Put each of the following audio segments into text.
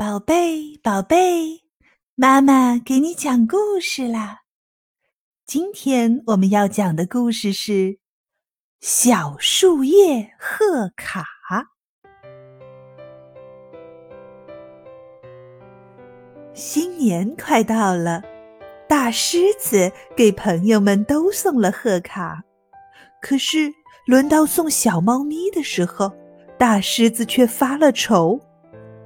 宝贝，宝贝，妈妈给你讲故事啦！今天我们要讲的故事是《小树叶贺卡》。新年快到了，大狮子给朋友们都送了贺卡，可是轮到送小猫咪的时候，大狮子却发了愁。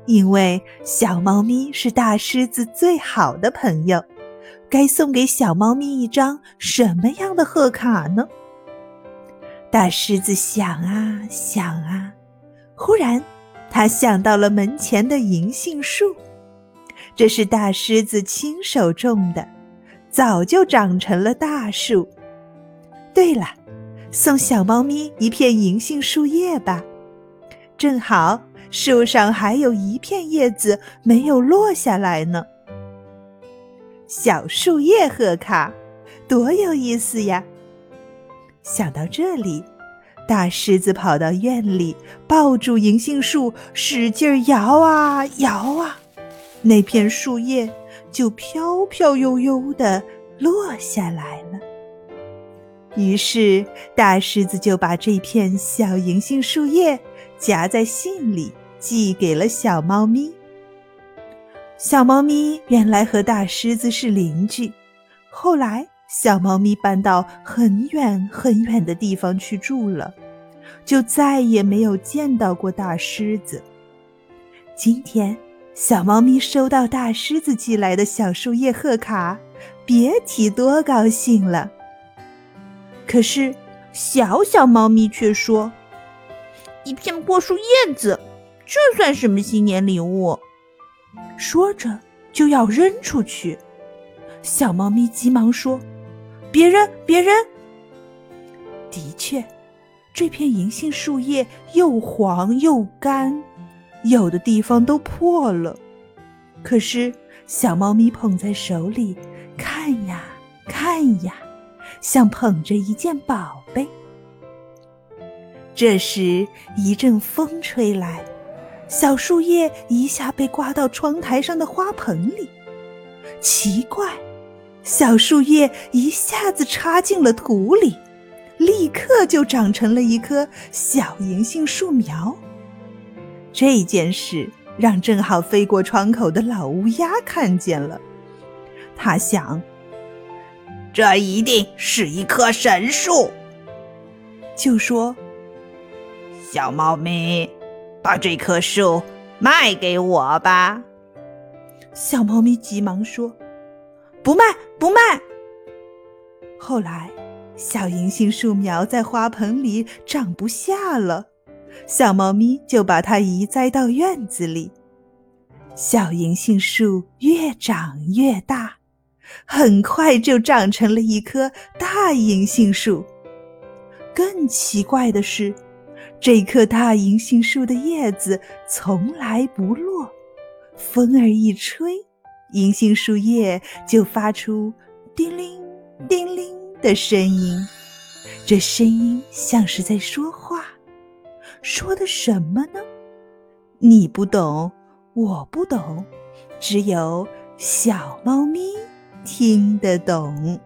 因为小猫咪是大狮子最好的朋友，该送给小猫咪一张什么样的贺卡呢？大狮子想啊想啊，忽然他想到了门前的银杏树，这是大狮子亲手种的，早就长成了大树。对了，送小猫咪一片银杏树叶吧，正好。树上还有一片叶子没有落下来呢。小树叶贺卡，多有意思呀！想到这里，大狮子跑到院里，抱住银杏树，使劲摇啊摇啊，那片树叶就飘飘悠悠的落下来了。于是，大狮子就把这片小银杏树叶夹在信里。寄给了小猫咪。小猫咪原来和大狮子是邻居，后来小猫咪搬到很远很远的地方去住了，就再也没有见到过大狮子。今天，小猫咪收到大狮子寄来的小树叶贺卡，别提多高兴了。可是，小小猫咪却说：“一片破树叶子。”这算什么新年礼物？说着就要扔出去。小猫咪急忙说：“别扔，别扔！”的确，这片银杏树叶又黄又干，有的地方都破了。可是小猫咪捧在手里，看呀看呀，像捧着一件宝贝。这时一阵风吹来。小树叶一下被刮到窗台上的花盆里，奇怪，小树叶一下子插进了土里，立刻就长成了一棵小银杏树苗。这件事让正好飞过窗口的老乌鸦看见了，他想，这一定是一棵神树，就说：“小猫咪。”把这棵树卖给我吧！小猫咪急忙说：“不卖，不卖。”后来，小银杏树苗在花盆里长不下了，小猫咪就把它移栽到院子里。小银杏树越长越大，很快就长成了一棵大银杏树。更奇怪的是。这棵大银杏树的叶子从来不落，风儿一吹，银杏树叶就发出叮铃叮铃的声音。这声音像是在说话，说的什么呢？你不懂，我不懂，只有小猫咪听得懂。